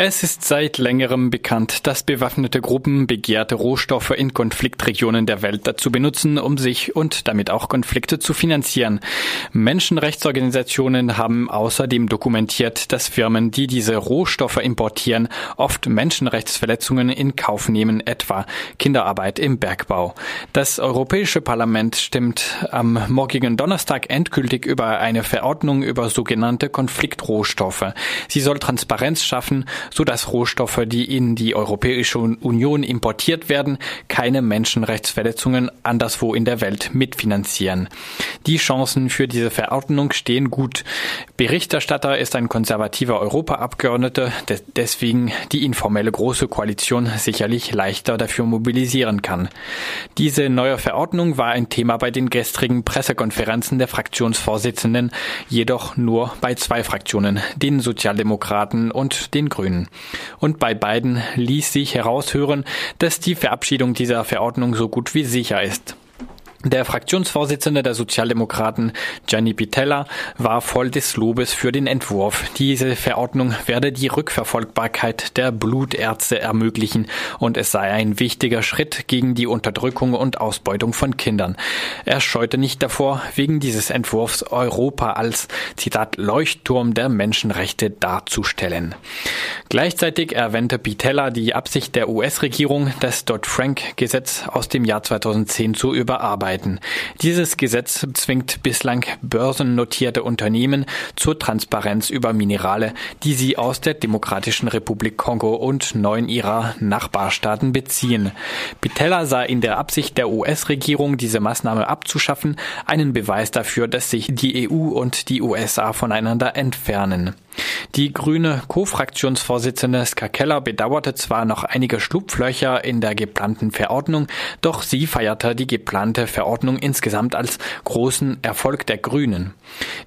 Es ist seit längerem bekannt, dass bewaffnete Gruppen begehrte Rohstoffe in Konfliktregionen der Welt dazu benutzen, um sich und damit auch Konflikte zu finanzieren. Menschenrechtsorganisationen haben außerdem dokumentiert, dass Firmen, die diese Rohstoffe importieren, oft Menschenrechtsverletzungen in Kauf nehmen, etwa Kinderarbeit im Bergbau. Das Europäische Parlament stimmt am morgigen Donnerstag endgültig über eine Verordnung über sogenannte Konfliktrohstoffe. Sie soll Transparenz schaffen, so dass Rohstoffe, die in die Europäische Union importiert werden, keine Menschenrechtsverletzungen anderswo in der Welt mitfinanzieren. Die Chancen für diese Verordnung stehen gut. Berichterstatter ist ein konservativer Europaabgeordneter, deswegen die informelle Große Koalition sicherlich leichter dafür mobilisieren kann. Diese neue Verordnung war ein Thema bei den gestrigen Pressekonferenzen der Fraktionsvorsitzenden, jedoch nur bei zwei Fraktionen, den Sozialdemokraten und den Grünen. Und bei beiden ließ sich heraushören, dass die Verabschiedung dieser Verordnung so gut wie sicher ist. Der Fraktionsvorsitzende der Sozialdemokraten, Gianni Pitella, war voll des Lobes für den Entwurf. Diese Verordnung werde die Rückverfolgbarkeit der Blutärzte ermöglichen und es sei ein wichtiger Schritt gegen die Unterdrückung und Ausbeutung von Kindern. Er scheute nicht davor, wegen dieses Entwurfs Europa als, Zitat, Leuchtturm der Menschenrechte darzustellen. Gleichzeitig erwähnte Pitella die Absicht der US-Regierung, das Dodd-Frank-Gesetz aus dem Jahr 2010 zu überarbeiten arbeiten. Dieses Gesetz zwingt bislang börsennotierte Unternehmen zur Transparenz über Minerale, die sie aus der Demokratischen Republik Kongo und neun ihrer Nachbarstaaten beziehen. Pitella sah in der Absicht der US-Regierung, diese Maßnahme abzuschaffen, einen Beweis dafür, dass sich die EU und die USA voneinander entfernen. Die grüne Co-Fraktionsvorsitzende Ska Keller bedauerte zwar noch einige Schlupflöcher in der geplanten Verordnung, doch sie feierte die geplante Verordnung insgesamt als großen Erfolg der Grünen.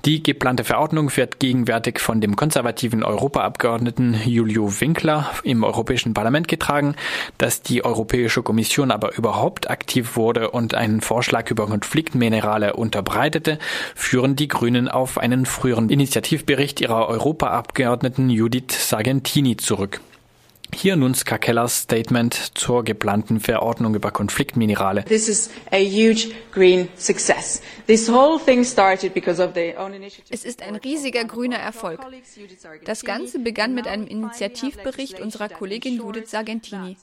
Die geplante Verordnung wird gegenwärtig von dem konservativen Europaabgeordneten Julio Winkler im Europäischen Parlament getragen. Dass die Europäische Kommission aber überhaupt aktiv wurde und einen Vorschlag über Konfliktminerale unterbreitete, führen die Grünen auf einen früheren Initiativbericht ihrer Europa Europaabgeordneten Judith Sargentini zurück. Hier nun Skakellers Statement zur geplanten Verordnung über Konfliktminerale. This is a huge green success. This whole thing started because of the own initiative. Es ist ein riesiger grüner Erfolg. Das Ganze begann mit einem Initiativbericht unserer Kollegin Judith Sargentini.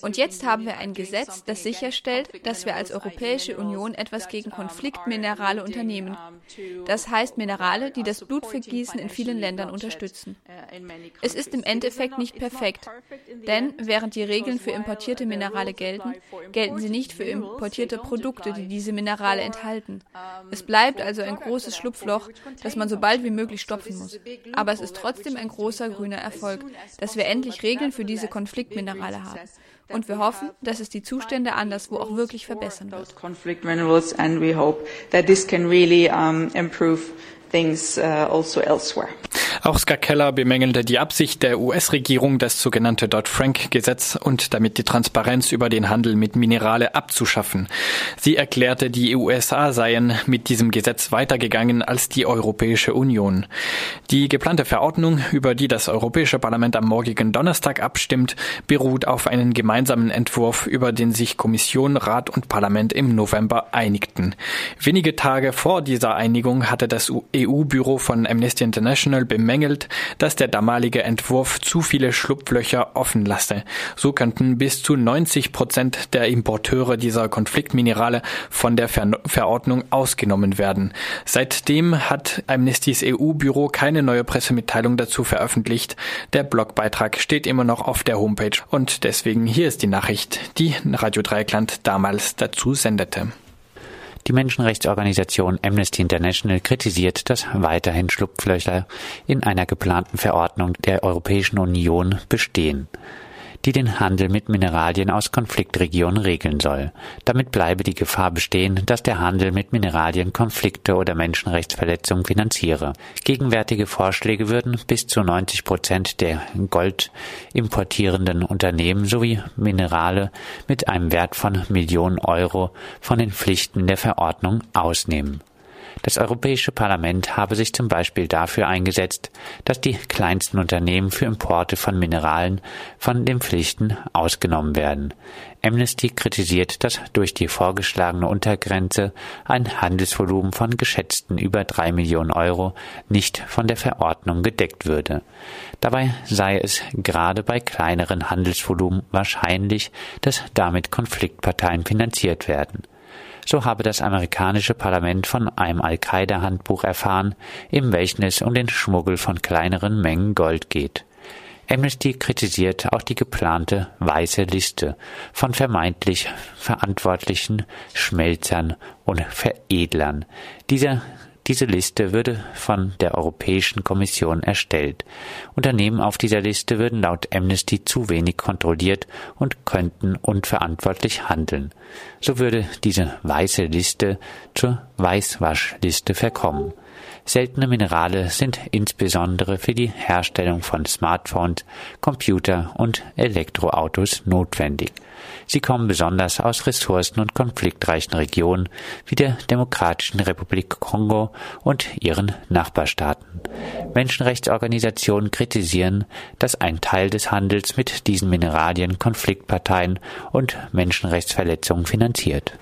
Und jetzt haben wir ein Gesetz, das sicherstellt, dass wir als Europäische Union etwas gegen Konfliktminerale unternehmen. Das heißt Minerale, die das Blutvergießen in vielen Ländern unterstützen. Es ist im Endeffekt nicht perfekt. Denn während die Regeln für importierte Minerale gelten, gelten sie nicht für importierte Produkte, die diese Minerale enthalten. Es bleibt also ein großes Schlupfloch, das man so bald wie möglich stopfen muss. Aber es ist trotzdem ein großer grüner Erfolg, dass wir endlich Regeln für diese Konfliktminerale haben. Und wir hoffen, dass es die Zustände anderswo auch wirklich verbessern wird things uh, also elsewhere. Auch Ska Keller bemängelte die Absicht der US-Regierung, das sogenannte Dodd-Frank-Gesetz und damit die Transparenz über den Handel mit Minerale abzuschaffen. Sie erklärte, die USA seien mit diesem Gesetz weitergegangen als die Europäische Union. Die geplante Verordnung, über die das Europäische Parlament am morgigen Donnerstag abstimmt, beruht auf einen gemeinsamen Entwurf, über den sich Kommission, Rat und Parlament im November einigten. Wenige Tage vor dieser Einigung hatte das EU-Büro von Amnesty International bemängelt, dass der damalige Entwurf zu viele Schlupflöcher offen lasse. So könnten bis zu 90 Prozent der Importeure dieser Konfliktminerale von der Ver Verordnung ausgenommen werden. Seitdem hat Amnestys EU-Büro keine neue Pressemitteilung dazu veröffentlicht. Der Blogbeitrag steht immer noch auf der Homepage und deswegen hier ist die Nachricht, die Radio Dreieckland damals dazu sendete. Die Menschenrechtsorganisation Amnesty International kritisiert, dass weiterhin Schlupflöcher in einer geplanten Verordnung der Europäischen Union bestehen die den Handel mit Mineralien aus Konfliktregionen regeln soll. Damit bleibe die Gefahr bestehen, dass der Handel mit Mineralien Konflikte oder Menschenrechtsverletzungen finanziere. Gegenwärtige Vorschläge würden bis zu 90 Prozent der Gold importierenden Unternehmen sowie Minerale mit einem Wert von Millionen Euro von den Pflichten der Verordnung ausnehmen. Das Europäische Parlament habe sich zum Beispiel dafür eingesetzt, dass die kleinsten Unternehmen für Importe von Mineralen von den Pflichten ausgenommen werden. Amnesty kritisiert, dass durch die vorgeschlagene Untergrenze ein Handelsvolumen von geschätzten über drei Millionen Euro nicht von der Verordnung gedeckt würde. Dabei sei es gerade bei kleineren Handelsvolumen wahrscheinlich, dass damit Konfliktparteien finanziert werden. So habe das amerikanische Parlament von einem Al-Qaida-Handbuch erfahren, in welchem es um den Schmuggel von kleineren Mengen Gold geht. Amnesty kritisiert auch die geplante weiße Liste von vermeintlich verantwortlichen Schmelzern und Veredlern. Diese diese Liste würde von der Europäischen Kommission erstellt. Unternehmen auf dieser Liste würden laut Amnesty zu wenig kontrolliert und könnten unverantwortlich handeln. So würde diese weiße Liste zur Weißwaschliste verkommen. Seltene Minerale sind insbesondere für die Herstellung von Smartphones, Computer und Elektroautos notwendig. Sie kommen besonders aus ressourcen- und konfliktreichen Regionen wie der Demokratischen Republik Kongo und ihren Nachbarstaaten. Menschenrechtsorganisationen kritisieren, dass ein Teil des Handels mit diesen Mineralien Konfliktparteien und Menschenrechtsverletzungen finanziert.